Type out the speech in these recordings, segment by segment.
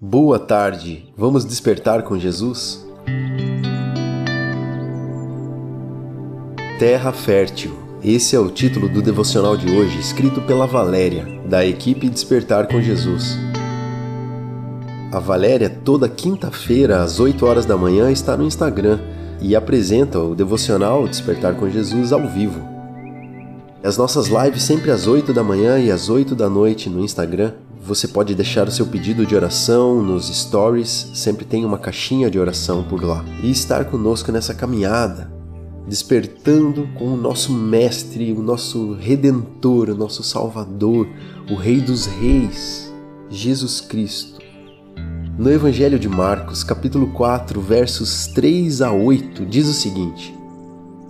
Boa tarde, vamos despertar com Jesus? Terra Fértil. Esse é o título do devocional de hoje, escrito pela Valéria, da equipe Despertar com Jesus. A Valéria, toda quinta-feira, às 8 horas da manhã, está no Instagram e apresenta o devocional Despertar com Jesus ao vivo. As nossas lives sempre às 8 da manhã e às 8 da noite no Instagram você pode deixar o seu pedido de oração nos stories, sempre tem uma caixinha de oração por lá. E estar conosco nessa caminhada, despertando com o nosso Mestre, o nosso Redentor, o nosso Salvador, o Rei dos Reis, Jesus Cristo. No Evangelho de Marcos, capítulo 4, versos 3 a 8, diz o seguinte: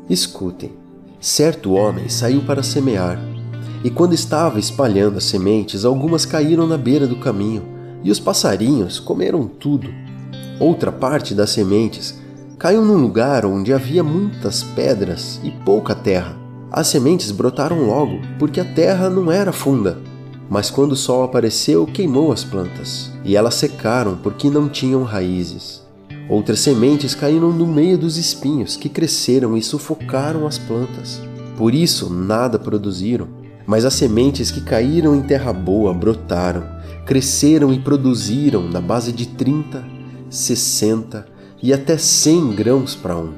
Escutem, certo homem saiu para semear. E quando estava espalhando as sementes, algumas caíram na beira do caminho, e os passarinhos comeram tudo. Outra parte das sementes caiu num lugar onde havia muitas pedras e pouca terra. As sementes brotaram logo, porque a terra não era funda. Mas quando o sol apareceu, queimou as plantas, e elas secaram porque não tinham raízes. Outras sementes caíram no meio dos espinhos, que cresceram e sufocaram as plantas. Por isso, nada produziram. Mas as sementes que caíram em terra boa brotaram, cresceram e produziram na base de 30, 60 e até 100 grãos para um.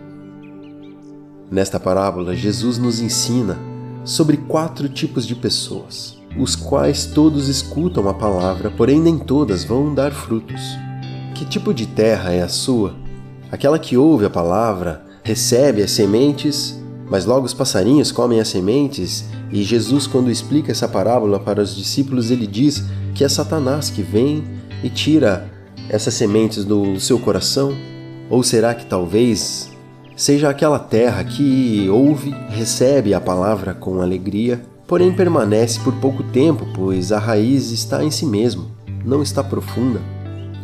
Nesta parábola, Jesus nos ensina sobre quatro tipos de pessoas, os quais todos escutam a palavra, porém nem todas vão dar frutos. Que tipo de terra é a sua? Aquela que ouve a palavra, recebe as sementes mas logo os passarinhos comem as sementes, e Jesus, quando explica essa parábola para os discípulos, ele diz que é Satanás que vem e tira essas sementes do seu coração? Ou será que talvez seja aquela terra que ouve, recebe a palavra com alegria, porém permanece por pouco tempo, pois a raiz está em si mesmo, não está profunda?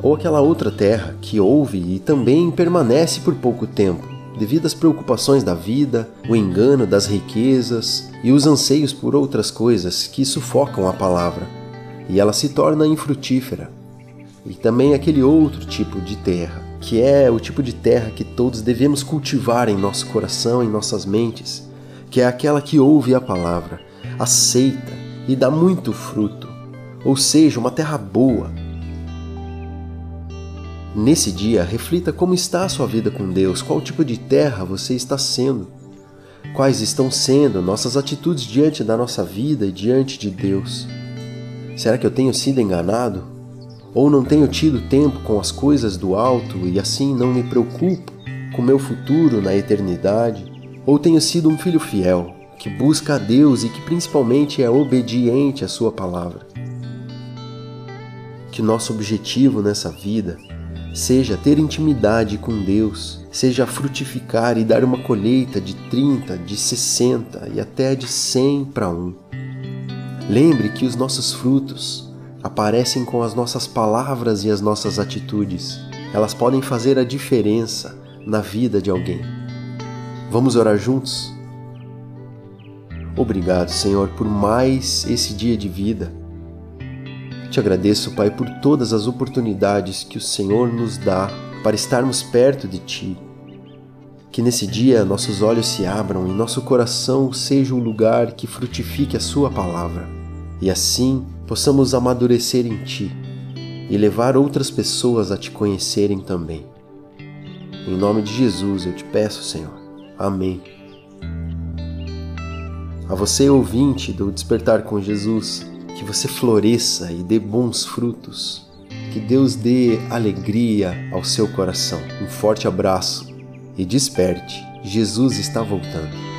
Ou aquela outra terra que ouve e também permanece por pouco tempo, devido às preocupações da vida, o engano das riquezas e os anseios por outras coisas que sufocam a palavra, e ela se torna infrutífera. E também aquele outro tipo de terra, que é o tipo de terra que todos devemos cultivar em nosso coração, em nossas mentes, que é aquela que ouve a palavra, aceita e dá muito fruto, ou seja, uma terra boa, Nesse dia, reflita como está a sua vida com Deus, qual tipo de terra você está sendo, quais estão sendo nossas atitudes diante da nossa vida e diante de Deus. Será que eu tenho sido enganado? Ou não tenho tido tempo com as coisas do alto e assim não me preocupo com meu futuro na eternidade? Ou tenho sido um filho fiel, que busca a Deus e que principalmente é obediente à Sua palavra? Que nosso objetivo nessa vida seja ter intimidade com Deus, seja frutificar e dar uma colheita de 30, de 60 e até de 100 para um. Lembre que os nossos frutos aparecem com as nossas palavras e as nossas atitudes. Elas podem fazer a diferença na vida de alguém. Vamos orar juntos? Obrigado, Senhor, por mais esse dia de vida te agradeço, Pai, por todas as oportunidades que o Senhor nos dá para estarmos perto de Ti. Que nesse dia nossos olhos se abram e nosso coração seja um lugar que frutifique a Sua palavra, e assim possamos amadurecer em Ti e levar outras pessoas a Te conhecerem também. Em nome de Jesus eu te peço, Senhor. Amém. A você, ouvinte do Despertar com Jesus, que você floresça e dê bons frutos. Que Deus dê alegria ao seu coração. Um forte abraço e desperte. Jesus está voltando.